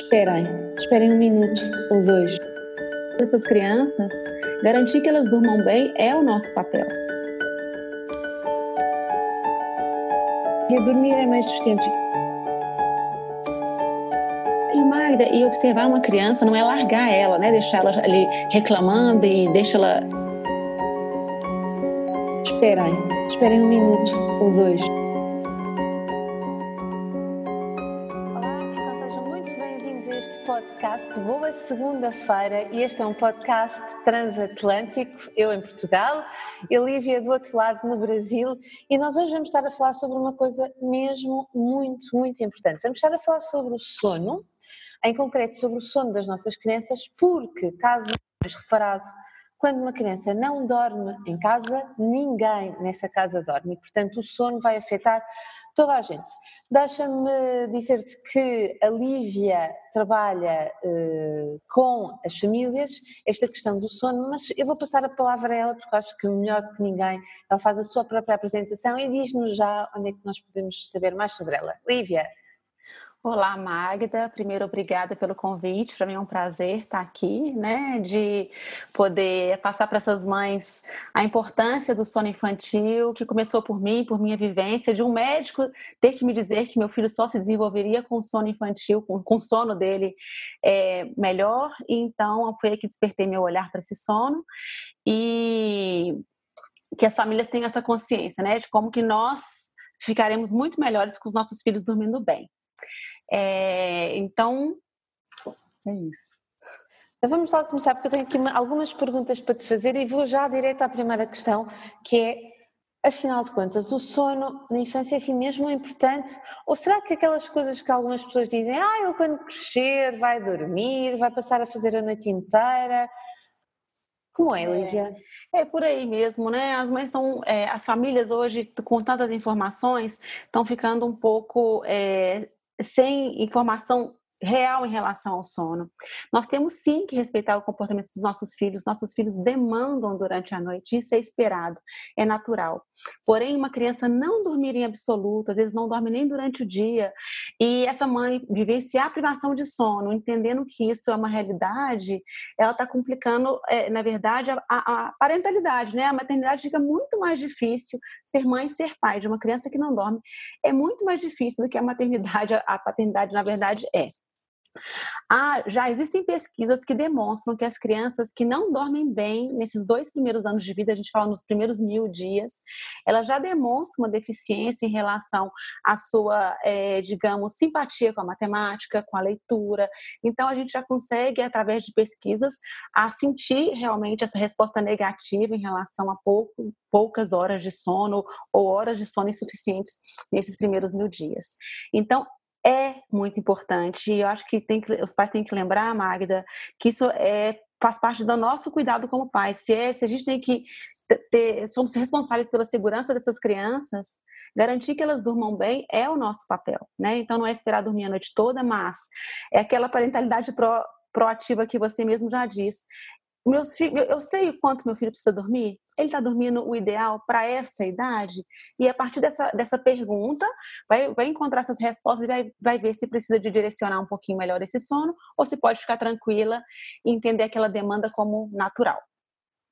Esperem, esperem um minuto ou dois. Essas crianças, garantir que elas durmam bem é o nosso papel. E dormir é mais sustento. E Magda, e observar uma criança não é largar ela, né? Deixar ela ali reclamando e deixa ela. Esperem, esperem um minuto ou dois. Segunda-feira e este é um podcast transatlântico, eu em Portugal e Lívia do outro lado no Brasil e nós hoje vamos estar a falar sobre uma coisa mesmo muito, muito importante. Vamos estar a falar sobre o sono, em concreto sobre o sono das nossas crianças, porque, caso tenhas reparado, quando uma criança não dorme em casa, ninguém nessa casa dorme. Portanto, o sono vai afetar toda a gente. Deixa-me dizer-te que a Lívia trabalha uh, com as famílias esta questão do sono, mas eu vou passar a palavra a ela porque acho que melhor do que ninguém ela faz a sua própria apresentação e diz-nos já onde é que nós podemos saber mais sobre ela. Lívia. Olá, Magda. Primeiro, obrigada pelo convite. Para mim é um prazer estar aqui, né? De poder passar para essas mães a importância do sono infantil, que começou por mim, por minha vivência, de um médico ter que me dizer que meu filho só se desenvolveria com sono infantil, com, sono dele é, melhor. E então foi aí que despertei meu olhar para esse sono. E que as famílias tenham essa consciência, né? De como que nós ficaremos muito melhores com os nossos filhos dormindo bem. É, então, é isso. Então vamos lá começar, porque eu tenho aqui algumas perguntas para te fazer e vou já direto à primeira questão, que é, afinal de contas, o sono na infância é assim mesmo importante? Ou será que aquelas coisas que algumas pessoas dizem, ah, ele quando crescer vai dormir, vai passar a fazer a noite inteira, como é, Lívia? É, é por aí mesmo, né? As mães estão, é, as famílias hoje, com tantas informações, estão ficando um pouco é, sem informação real em relação ao sono. Nós temos sim que respeitar o comportamento dos nossos filhos. Nossos filhos demandam durante a noite, isso é esperado, é natural. Porém, uma criança não dormir em absoluto, às vezes não dorme nem durante o dia, e essa mãe vivenciar a privação de sono, entendendo que isso é uma realidade, ela está complicando, é, na verdade, a, a, parentalidade, né? A maternidade fica muito mais difícil ser mãe e ser pai de uma criança que não dorme. É muito mais difícil do que a maternidade, a paternidade, na verdade, é. Ah, já existem pesquisas que demonstram que as crianças que não dormem bem nesses dois primeiros anos de vida, a gente fala nos primeiros mil dias, elas já demonstram uma deficiência em relação à sua, é, digamos, simpatia com a matemática, com a leitura. Então, a gente já consegue, através de pesquisas, a sentir realmente essa resposta negativa em relação a pouco, poucas horas de sono ou horas de sono insuficientes nesses primeiros mil dias. Então, é muito importante. E eu acho que, tem que os pais têm que lembrar, Magda, que isso é, faz parte do nosso cuidado como pais. Se, é, se a gente tem que ter, somos responsáveis pela segurança dessas crianças, garantir que elas durmam bem é o nosso papel, né? Então não é esperar dormir a noite toda, mas é aquela parentalidade pro, proativa que você mesmo já diz. Meus filhos, eu sei o quanto meu filho precisa dormir. Ele está dormindo o ideal para essa idade? E a partir dessa, dessa pergunta, vai, vai encontrar essas respostas e vai, vai ver se precisa de direcionar um pouquinho melhor esse sono ou se pode ficar tranquila e entender aquela demanda como natural.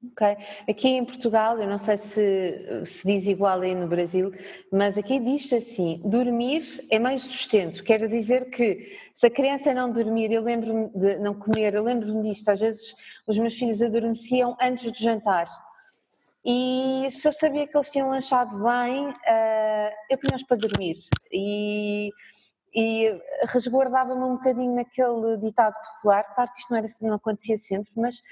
Ok. Aqui em Portugal, eu não sei se se diz igual aí no Brasil, mas aqui diz assim: dormir é meio sustento. Quer dizer que se a criança não dormir, eu lembro-me de não comer, eu lembro-me disto, às vezes os meus filhos adormeciam antes do jantar. E se eu sabia que eles tinham lanchado bem, uh, eu punha-os para dormir. E, e resguardava-me um bocadinho naquele ditado popular. Claro que isto não, era, não acontecia sempre, mas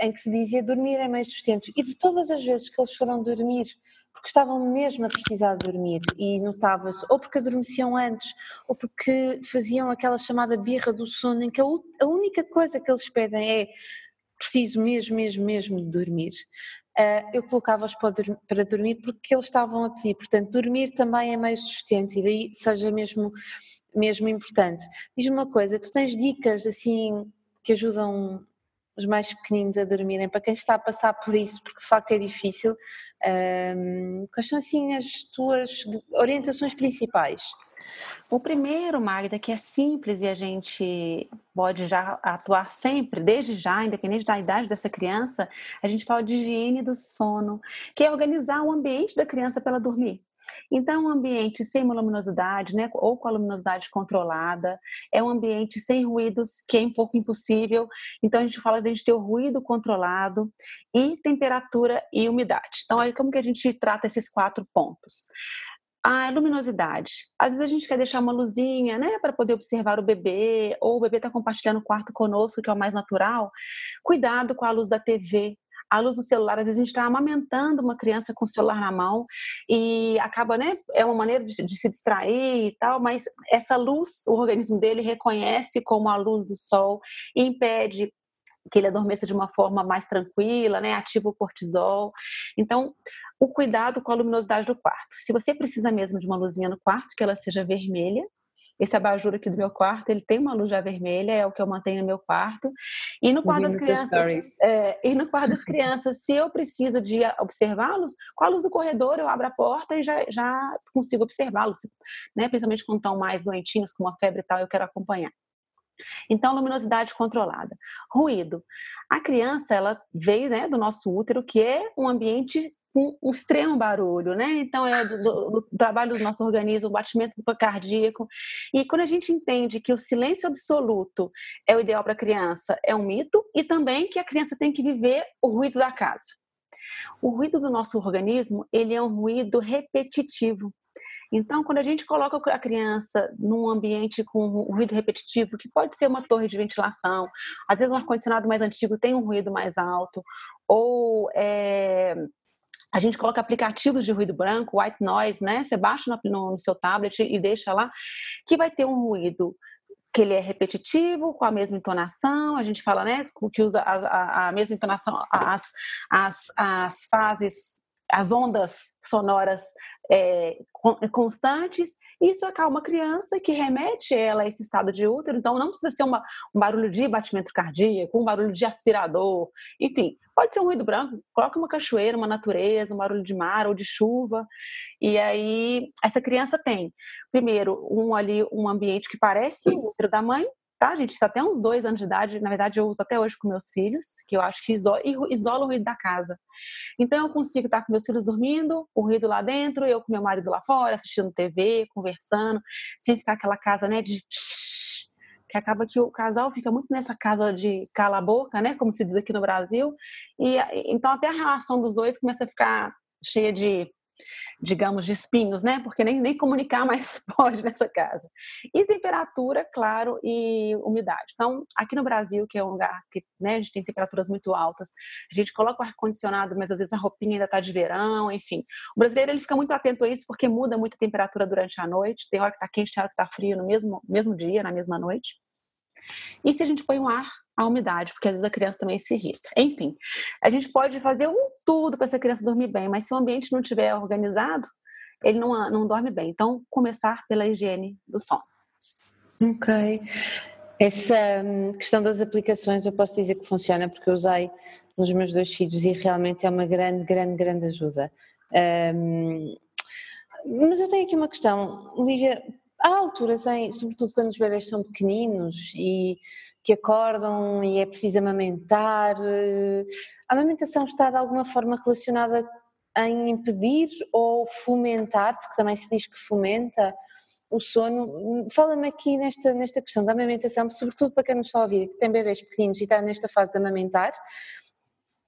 em que se dizia dormir é meio sustento. E de todas as vezes que eles foram dormir, porque estavam mesmo a precisar dormir e notava-se, ou porque adormeciam antes, ou porque faziam aquela chamada birra do sono, em que a, a única coisa que eles pedem é preciso mesmo, mesmo, mesmo de dormir. Uh, eu colocava-os para dormir porque eles estavam a pedir. Portanto, dormir também é meio sustento e daí seja mesmo, mesmo importante. Diz-me uma coisa, tu tens dicas assim que ajudam os mais pequeninos a dormirem, para quem está a passar por isso, porque de facto é difícil, um, quais são assim as tuas orientações principais? O primeiro, Magda, que é simples e a gente pode já atuar sempre, desde já, independente da idade dessa criança, a gente fala de higiene do sono, que é organizar o ambiente da criança para ela dormir. Então, um ambiente sem luminosidade, né, ou com a luminosidade controlada, é um ambiente sem ruídos, que é um pouco impossível. Então, a gente fala de a gente ter o ruído controlado e temperatura e umidade. Então, aí como que a gente trata esses quatro pontos? A luminosidade. Às vezes a gente quer deixar uma luzinha, né, para poder observar o bebê, ou o bebê está compartilhando o quarto conosco, que é o mais natural. Cuidado com a luz da TV, a luz do celular, às vezes a gente está amamentando uma criança com o celular na mão e acaba, né? É uma maneira de, de, se distrair e tal, mas essa luz, o organismo dele reconhece como a luz do sol e impede que ele adormeça de uma forma mais tranquila, né? Ativa o cortisol. Então, o cuidado com a luminosidade do quarto. Se você precisa mesmo de uma luzinha no quarto, que ela seja vermelha, esse abajur aqui do meu quarto, ele tem uma luz já vermelha, é o que eu mantenho no meu quarto. E no quarto das crianças, é, e no quarto das crianças, se eu preciso de observá-los, com a luz do corredor eu abro a porta e já, já consigo observá-los, né? Principalmente quando estão mais doentinhos, com uma febre e tal, eu quero acompanhar. Então, luminosidade controlada. Ruído. A criança, ela veio né, do nosso útero, que é um ambiente com um extremo barulho, né? Então, é do, do, do trabalho do nosso organismo, o batimento cardíaco. E quando a gente entende que o silêncio absoluto é o ideal para a criança, é um mito, e também que a criança tem que viver o ruído da casa. O ruído do nosso organismo, ele é um ruído repetitivo. Então, quando a gente coloca a criança num ambiente com ruído repetitivo, que pode ser uma torre de ventilação, às vezes um ar-condicionado mais antigo tem um ruído mais alto, ou é, a gente coloca aplicativos de ruído branco, white noise, né? Você baixa no, no, seu tablet e deixa lá, que vai ter um ruído que ele é repetitivo, com a mesma entonação, a gente fala, né, que usa a, a, a mesma entonação, as, as, as fases, as ondas sonoras é, constantes, isso acalma a criança que remete ela a esse estado de útero, então não precisa ser uma, um barulho de batimento cardíaco, um barulho de aspirador, enfim, pode ser um ruído branco, coloca uma cachoeira, uma natureza, um barulho de mar ou de chuva, e aí essa criança tem, primeiro, um ali, um ambiente que parece o útero da mãe, tá, gente? Isso até uns dois anos de idade, na verdade eu uso até hoje com meus filhos, que eu acho que isola, o ruído da casa. Então eu consigo estar com meus filhos dormindo, o ruído lá dentro, eu com meu marido lá fora, assistindo TV, conversando, sem ficar aquela casa, né, de que acaba que o casal fica muito nessa casa de cala a boca, né, como se diz aqui no Brasil, e então até a relação dos dois começa a ficar cheia de digamos, de espinhos, né? Porque nem, nem comunicar mais pode nessa casa. E temperatura, claro, e umidade. Então, aqui no Brasil, que é um lugar que né, a gente tem temperaturas muito altas, a gente coloca o ar-condicionado, mas às vezes a roupinha ainda está de verão, enfim. O brasileiro ele fica muito atento a isso porque muda muito a temperatura durante a noite. Tem hora que está quente, tem hora que está frio no mesmo, mesmo dia, na mesma noite. E se a gente põe um ar, a umidade, porque às vezes a criança também se irrita. Enfim, a gente pode fazer um tudo para essa criança dormir bem, mas se o ambiente não estiver organizado, ele não, não dorme bem. Então, começar pela higiene do sono. Ok. Essa hum, questão das aplicações eu posso dizer que funciona porque eu usei nos meus dois filhos e realmente é uma grande, grande, grande ajuda. Um, mas eu tenho aqui uma questão, Lívia, há alturas, em, sobretudo quando os bebés são pequeninos e que acordam e é preciso amamentar, eh, a amamentação está de alguma forma relacionada em impedir ou fomentar, porque também se diz que fomenta o sono. Fala-me aqui nesta, nesta questão da amamentação, sobretudo para quem nos está a ouvir, que tem bebés pequeninos e está nesta fase de amamentar.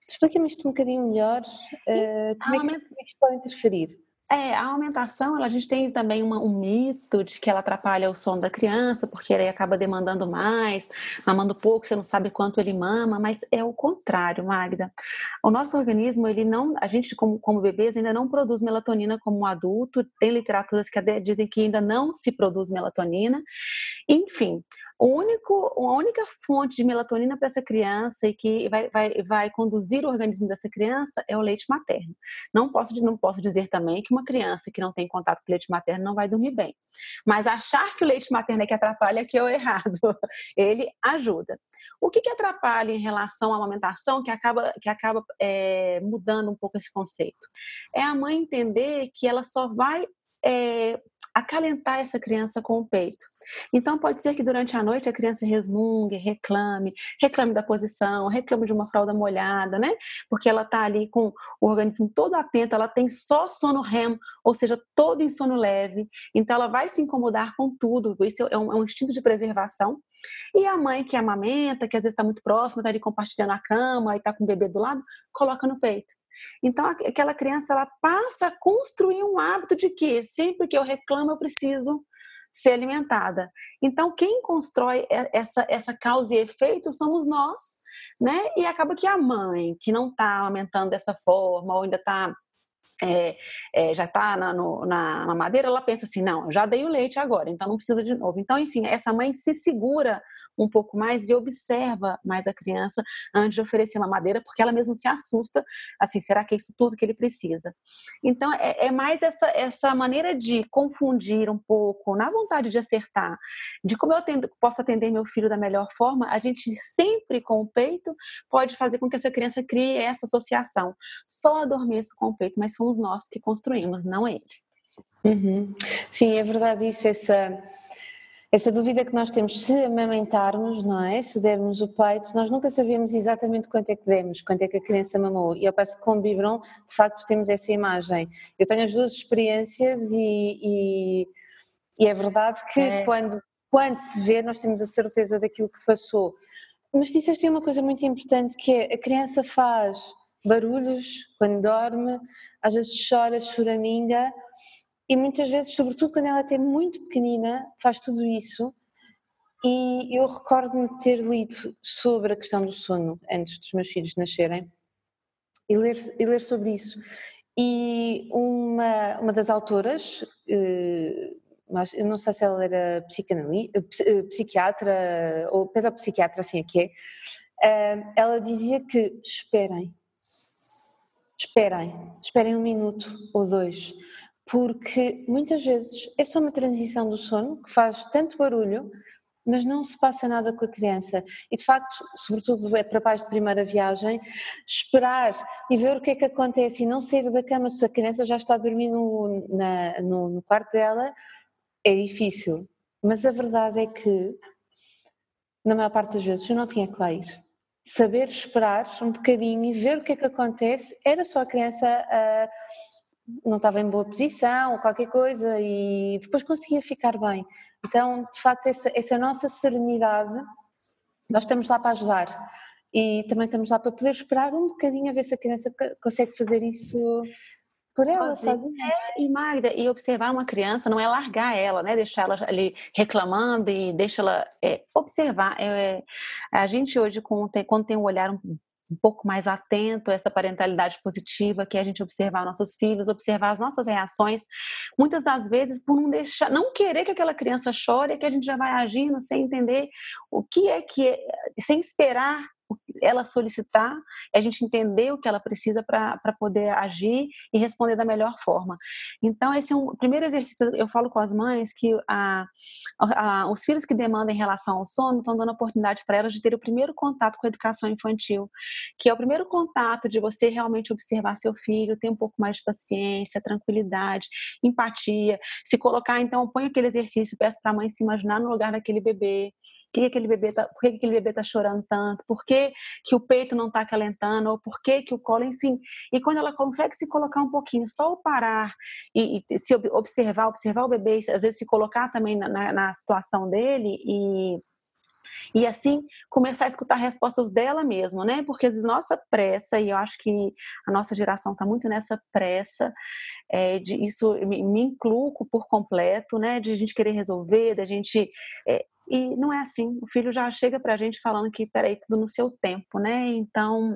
Explica-me isto um bocadinho melhor, uh, como, é que, como é que isto pode interferir? É, a aumentação, a gente tem também uma, um mito de que ela atrapalha o sono da criança, porque ele acaba demandando mais, mamando pouco, você não sabe quanto ele mama, mas é o contrário, Magda. O nosso organismo, ele não, a gente como, como bebês ainda não produz melatonina como um adulto, tem literaturas que dizem que ainda não se produz melatonina. Enfim, o único, a única fonte de melatonina para essa criança e que vai, vai, vai conduzir o organismo dessa criança é o leite materno. Não posso, não posso dizer também que uma criança que não tem contato com leite materno não vai dormir bem. Mas achar que o leite materno é que atrapalha é que é o errado. Ele ajuda. O que, que atrapalha em relação à amamentação que acaba, que acaba é, mudando um pouco esse conceito? É a mãe entender que ela só vai é, acalentar essa criança com o peito. Então, pode ser que durante a noite a criança resmungue, reclame, reclame da posição, reclame de uma fralda molhada, né? Porque ela está ali com o organismo todo atento, ela tem só sono REM, ou seja, todo em sono leve. Então, ela vai se incomodar com tudo. Isso é um, é um instinto de preservação. E a mãe que amamenta, que às vezes está muito próxima, está ali compartilhando a cama e está com o bebê do lado, coloca no peito. Então, aquela criança ela passa a construir um hábito de que sempre que eu reclamo, eu preciso ser alimentada. Então, quem constrói essa, essa causa e efeito somos nós, né? E acaba que a mãe, que não está aumentando dessa forma, ou ainda está é, é, já está na, na, madeira, ela pensa assim, não, já dei o leite agora, então não precisa de novo. Então, enfim, essa mãe se segura um pouco mais e observa mais a criança antes de oferecer uma madeira, porque ela mesma se assusta, assim, será que é isso tudo que ele precisa? Então, é, é mais essa, essa maneira de confundir um pouco, na vontade de acertar, de como eu atendo, posso atender meu filho da melhor forma, a gente sempre com o peito pode fazer com que essa criança crie essa associação. Só adormeço com o peito, mas somos nós que construímos, não ele. Uhum. Sim, é verdade isso, essa essa dúvida que nós temos se amamentarmos, não é? Se dermos o peito, nós nunca sabemos exatamente quanto é que demos, quanto é que a criança mamou. E eu penso que com o biberon, de facto, temos essa imagem. Eu tenho as duas experiências e, e, e é verdade que é. Quando, quando se vê, nós temos a certeza daquilo que passou. Mas disseste uma coisa muito importante que é a criança faz barulhos quando dorme, às vezes chora, choraminga, e muitas vezes, sobretudo quando ela é muito pequenina, faz tudo isso. E eu recordo-me de ter lido sobre a questão do sono antes dos meus filhos nascerem e ler, e ler sobre isso. E uma, uma das autoras, eh, mas eu não sei se ela era psicanalista, eh, psiquiatra ou pedopsiquiatra, assim é que é, eh, ela dizia que esperem, esperem, esperem um minuto ou dois, porque muitas vezes é só uma transição do sono que faz tanto barulho, mas não se passa nada com a criança. E de facto, sobretudo é para pais de primeira viagem, esperar e ver o que é que acontece e não sair da cama se a criança já está dormindo no, na, no, no quarto dela é difícil. Mas a verdade é que, na maior parte das vezes, eu não tinha que lá ir. Saber esperar um bocadinho e ver o que é que acontece, era só a criança a não estava em boa posição ou qualquer coisa e depois conseguia ficar bem. Então, de facto, essa, essa nossa serenidade, nós estamos lá para ajudar e também estamos lá para poder esperar um bocadinho a ver se a criança consegue fazer isso por ela, sabe? É, e Magda, e observar uma criança não é largar ela, né? Deixar ela ali reclamando e deixa ela é, observar. É, a gente hoje, quando tem, quando tem um olhar um um pouco mais atento a essa parentalidade positiva, que é a gente observar nossos filhos, observar as nossas reações. Muitas das vezes, por não deixar, não querer que aquela criança chore, é que a gente já vai agindo sem entender o que é que é, sem esperar ela solicitar, é a gente entender o que ela precisa para poder agir e responder da melhor forma. Então, esse é um primeiro exercício. Eu falo com as mães que a, a, os filhos que demandam em relação ao sono estão dando oportunidade para elas de ter o primeiro contato com a educação infantil, que é o primeiro contato de você realmente observar seu filho, ter um pouco mais de paciência, tranquilidade, empatia, se colocar, então, põe aquele exercício, peço para a mãe se imaginar no lugar daquele bebê, que aquele bebê tá, por que aquele bebê está chorando tanto, por que, que o peito não está acalentando, ou por que, que o colo, enfim. E quando ela consegue se colocar um pouquinho, só o parar e, e se observar, observar o bebê, às vezes se colocar também na, na, na situação dele e e assim começar a escutar respostas dela mesma, né? Porque às vezes nossa pressa, e eu acho que a nossa geração está muito nessa pressa, é, de, isso me, me incluo por completo, né? De a gente querer resolver, da gente é, e não é assim. O filho já chega para a gente falando que, peraí, tudo no seu tempo, né? Então,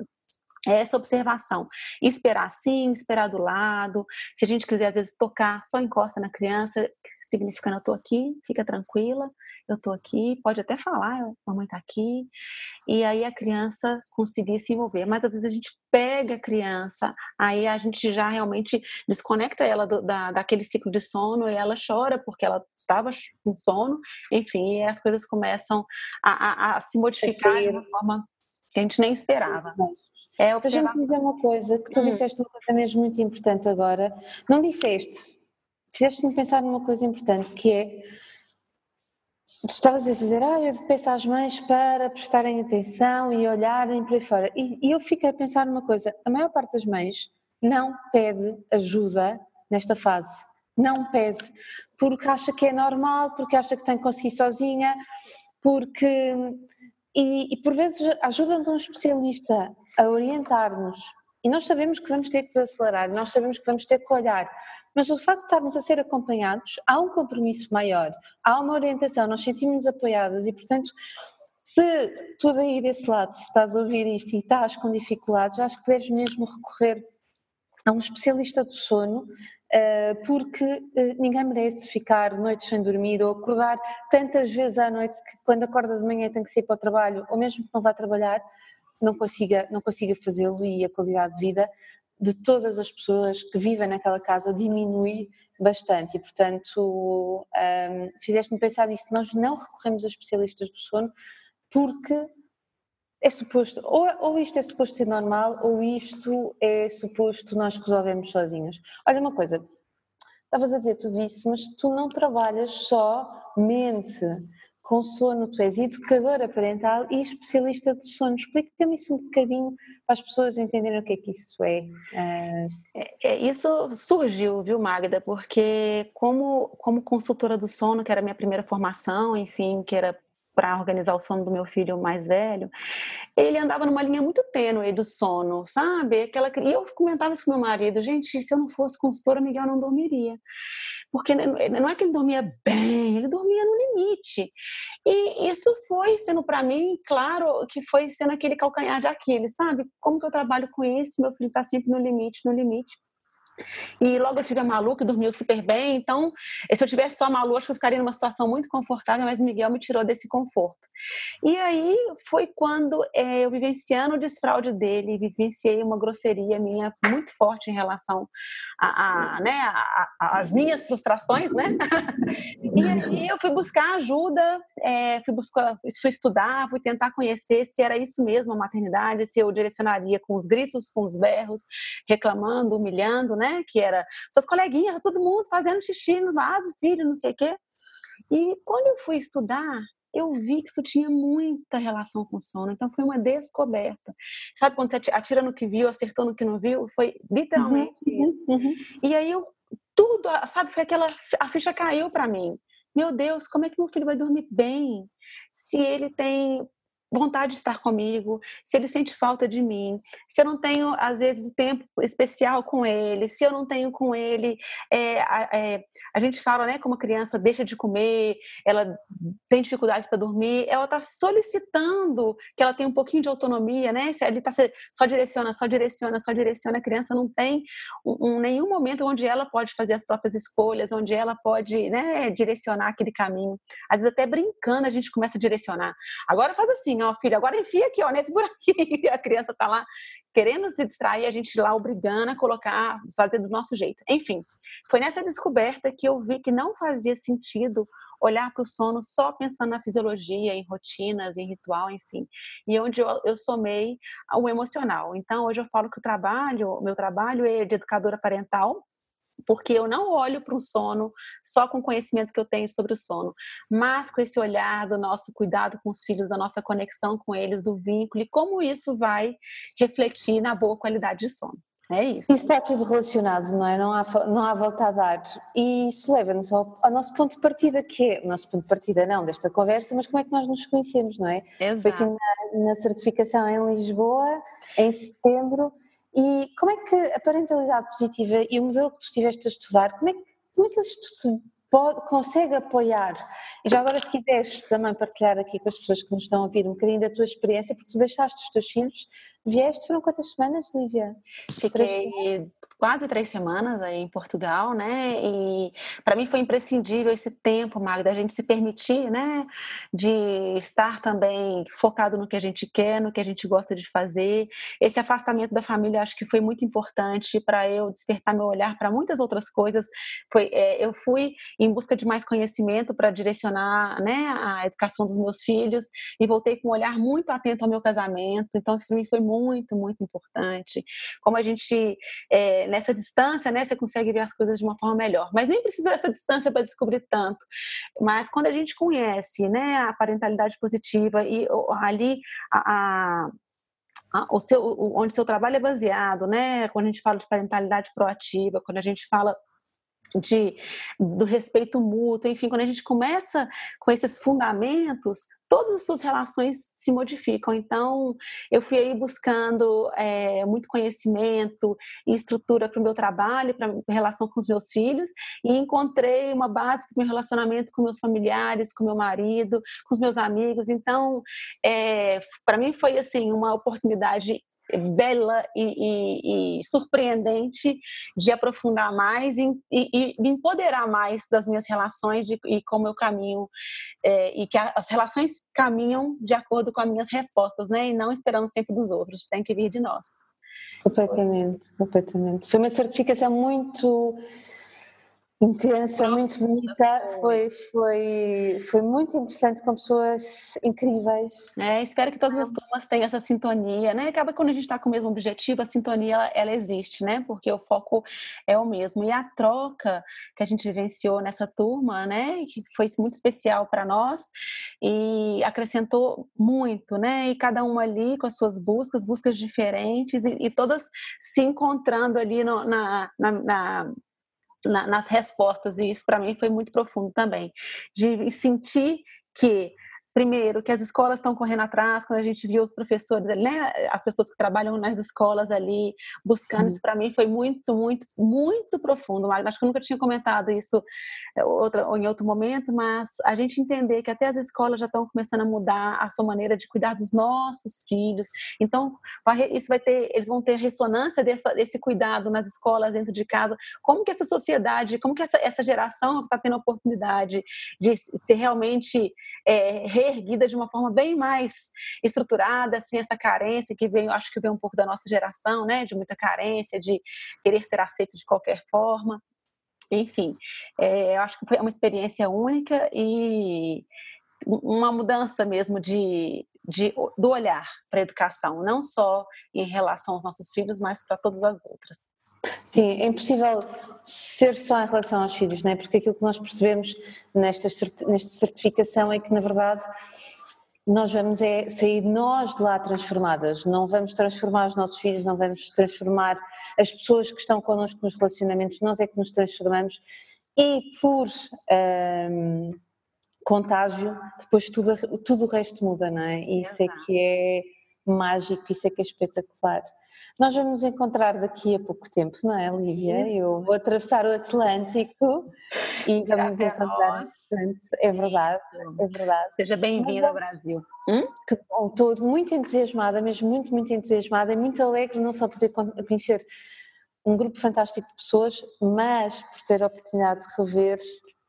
essa observação. Esperar sim, esperar do lado. Se a gente quiser, às vezes, tocar, só encosta na criança, significando eu tô aqui, fica tranquila, eu tô aqui, pode até falar, mamãe tá aqui. E aí a criança conseguir se envolver. Mas às vezes a gente pega a criança, aí a gente já realmente desconecta ela do, da, daquele ciclo de sono e ela chora porque ela estava com sono, enfim, e as coisas começam a, a, a se modificar de uma forma que a gente nem esperava. É Deixa-me dizer uma coisa, que tu hum. disseste uma coisa mesmo muito importante agora. Não disseste, fizeste-me pensar numa coisa importante que é Tu estavas a dizer, ah, eu peço às mães para prestarem atenção e olharem para aí fora. E, e eu fiquei a pensar numa coisa: a maior parte das mães não pede ajuda nesta fase. Não pede, porque acha que é normal, porque acha que tem que conseguir sozinha, porque. E, e por vezes ajuda de um especialista a orientar-nos. E nós sabemos que vamos ter que desacelerar, nós sabemos que vamos ter que olhar, mas o facto de estarmos a ser acompanhados, há um compromisso maior, há uma orientação, nós sentimos apoiadas e, portanto, se tu daí desse lado estás a ouvir isto e estás com dificuldades, acho que deves mesmo recorrer a um especialista do sono, eh, porque eh, ninguém merece ficar noites sem dormir ou acordar tantas vezes à noite que quando acorda de manhã tem que sair para o trabalho, ou mesmo que não vá trabalhar, não consiga, não consiga fazê-lo e a qualidade de vida de todas as pessoas que vivem naquela casa diminui bastante e, portanto, um, fizeste-me pensar nisso. Nós não recorremos a especialistas do sono porque é suposto, ou, ou isto é suposto ser normal, ou isto é suposto nós resolvemos sozinhos. Olha uma coisa, estavas a dizer tudo isso, mas tu não trabalhas só mente com sono, tu és educadora parental e especialista de sono. Explica-me isso um bocadinho para as pessoas entenderem o que é que isso é. é. é. Isso surgiu, viu, Magda? Porque como, como consultora do sono, que era a minha primeira formação, enfim, que era para organizar o sono do meu filho mais velho, ele andava numa linha muito tênue do sono, sabe? Aquela, e eu comentava isso com meu marido, gente, se eu não fosse consultora, Miguel não dormiria porque não é que ele dormia bem, ele dormia no limite. E isso foi sendo para mim, claro, que foi sendo aquele calcanhar de Aquiles, sabe? Como que eu trabalho com isso? Meu filho está sempre no limite, no limite. E logo eu tive a Malu, que dormiu super bem. Então, se eu tivesse só a Malu, acho que eu ficaria numa situação muito confortável, mas Miguel me tirou desse conforto. E aí foi quando é, eu vivenciando o desfraude dele, vivenciei uma grosseria minha muito forte em relação a, a né, as minhas frustrações, né? e aí eu fui buscar ajuda, é, fui, buscar, fui estudar, fui tentar conhecer se era isso mesmo a maternidade, se eu direcionaria com os gritos, com os berros, reclamando, humilhando, né? Que era suas coleguinhas, todo mundo fazendo xixi no vaso, filho, não sei o quê. E quando eu fui estudar, eu vi que isso tinha muita relação com o sono. Então foi uma descoberta. Sabe quando você atira no que viu, acertou no que não viu? Foi literalmente uhum, isso. Uhum. E aí eu tudo, sabe, foi aquela a ficha caiu para mim. Meu Deus, como é que meu filho vai dormir bem se ele tem vontade de estar comigo, se ele sente falta de mim, se eu não tenho, às vezes, tempo especial com ele, se eu não tenho com ele. É, é, a gente fala, né, como a criança deixa de comer, ela tem dificuldades para dormir, ela está solicitando que ela tenha um pouquinho de autonomia, né? Se ele está só direciona, só direciona, só direciona, a criança não tem um, um, nenhum momento onde ela pode fazer as próprias escolhas, onde ela pode, né, direcionar aquele caminho. Às vezes até brincando a gente começa a direcionar. Agora faz assim, ó, filho, agora enfia aqui, ó, nesse buraquinho. E a criança tá lá querendo se distrair, a gente lá obrigando a colocar, fazer do nosso jeito. Enfim, foi nessa descoberta que eu vi que não fazia sentido olhar para o sono só pensando na fisiologia, em rotinas, em ritual, enfim. E onde eu, eu somei o emocional. Então, hoje eu falo que o trabalho, meu trabalho é de educadora parental, porque eu não olho para o sono só com o conhecimento que eu tenho sobre o sono, mas com esse olhar do nosso cuidado com os filhos, da nossa conexão com eles, do vínculo e como isso vai refletir na boa qualidade de sono. É isso. Isso está tudo relacionado, não é? Não há, não há volta a dar. E isso leva-nos ao, ao, nosso ponto de partida, que é o nosso ponto de partida não desta conversa, mas como é que nós nos conhecemos, não é? Exato. Foi aqui na, na certificação em Lisboa, em setembro, e como é que a parentalidade positiva e o modelo que tu estiveste a estudar, como é, como é que isto pode, consegue apoiar? E já agora, se quiseres também partilhar aqui com as pessoas que nos estão a ouvir um bocadinho da tua experiência, porque tu deixaste os teus filhos Vieste, foram quantas semanas, Lívia? Fiquei quase três semanas aí em Portugal, né? E para mim foi imprescindível esse tempo, Magda, a gente se permitir, né? De estar também focado no que a gente quer, no que a gente gosta de fazer. Esse afastamento da família acho que foi muito importante para eu despertar meu olhar para muitas outras coisas. Foi, é, eu fui em busca de mais conhecimento para direcionar, né? A educação dos meus filhos e voltei com um olhar muito atento ao meu casamento. Então isso para mim foi muito, muito importante. Como a gente, é, nessa distância, né, você consegue ver as coisas de uma forma melhor. Mas nem precisa dessa distância para descobrir tanto. Mas quando a gente conhece, né, a parentalidade positiva e ali a, a o seu, onde seu trabalho é baseado, né? Quando a gente fala de parentalidade proativa, quando a gente fala de, do respeito mútuo, enfim, quando a gente começa com esses fundamentos, todas as suas relações se modificam. Então, eu fui aí buscando é, muito conhecimento e estrutura para o meu trabalho, para a relação com os meus filhos, e encontrei uma base para o meu relacionamento com meus familiares, com meu marido, com os meus amigos. Então, é, para mim foi assim uma oportunidade bela e, e, e, surpreendente de aprofundar mais e, e, me empoderar mais das minhas relações de, e como eu caminho é, e que as relações caminham de acordo com as minhas respostas, né? E não esperando sempre dos outros, tem que vir de nós. Completamente, completamente. Foi uma certificação muito intensa, muito bonita, foi, foi, foi muito interessante com pessoas incríveis. É, espero que todas as turmas tenham essa sintonia, né? Acaba quando a gente está com o mesmo objetivo, a sintonia ela, ela, existe, né? Porque o foco é o mesmo. E a troca que a gente vivenciou nessa turma, né? Que foi muito especial para nós e acrescentou muito, né? E cada uma ali com as suas buscas, buscas diferentes e, e todas se encontrando ali no, na, na, na na, nas respostas, e isso para mim foi muito profundo também, de sentir que primeiro, que as escolas estão correndo atrás, quando a gente viu os professores, né, as pessoas que trabalham nas escolas ali, buscando Sim. isso para mim foi muito, muito, muito profundo. Acho que eu nunca tinha comentado isso eh, outra, ou em outro momento, mas a gente entender que até as escolas já estão começando a mudar a sua maneira de cuidar dos nossos filhos. Então, isso vai ter, eles vão ter ressonância dessa, desse cuidado nas escolas, dentro de casa. Como que essa sociedade, como que essa, essa geração está tendo a oportunidade de ser realmente é, reerguida de uma forma bem mais estruturada, assim, essa carência que vem, acho que vem um pouco da nossa geração, né, de muita carência, de querer ser aceito de qualquer forma. Enfim, é, eu acho que foi uma experiência única e uma mudança mesmo de, de do olhar para a educação, não só em relação aos nossos filhos, mas para todas as outras. Sim, é impossível ser só em relação aos filhos, não é? Porque aquilo que nós percebemos nesta, nesta certificação é que, na verdade, nós vamos é sair nós de lá transformadas, não vamos transformar os nossos filhos, não vamos transformar as pessoas que estão connosco nos relacionamentos, nós é que nos transformamos e por um, contágio, depois tudo, tudo o resto muda, não é? Isso é que é mágico, isso é que é espetacular. Nós vamos nos encontrar daqui a pouco tempo, não é, Lívia? Isso. Eu vou atravessar o Atlântico e vamos nos encontrar. É verdade, é verdade. Seja bem-vinda ao Brasil. Hum? Que bom, estou muito entusiasmada, mesmo muito, muito entusiasmada e muito alegre, não só por poder conhecer um grupo fantástico de pessoas, mas por ter a oportunidade de rever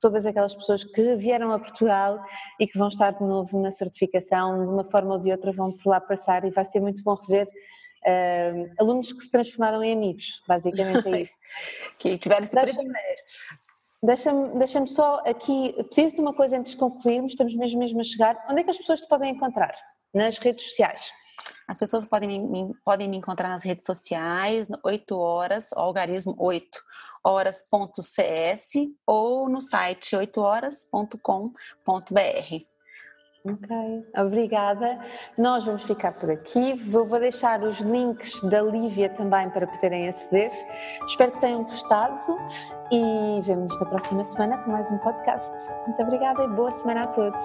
todas aquelas pessoas que vieram a Portugal e que vão estar de novo na certificação, de uma forma ou de outra vão por lá passar e vai ser muito bom rever uh, alunos que se transformaram em amigos, basicamente é isso. que tiveram esse Deixa privilégio. Deixa-me deixa só aqui pedir-te uma coisa antes de concluirmos, estamos mesmo, mesmo a chegar. Onde é que as pessoas te podem encontrar? Nas redes sociais? As pessoas podem me, podem me encontrar nas redes sociais, 8 horas, algarismo 8 horas.cs ou no site 8horas.com.br. Ok, obrigada. Nós vamos ficar por aqui. Vou, vou, deixar os links da Lívia também para poderem aceder. Espero que tenham gostado e vemos-nos na próxima semana com mais um podcast. Muito obrigada e boa semana a todos.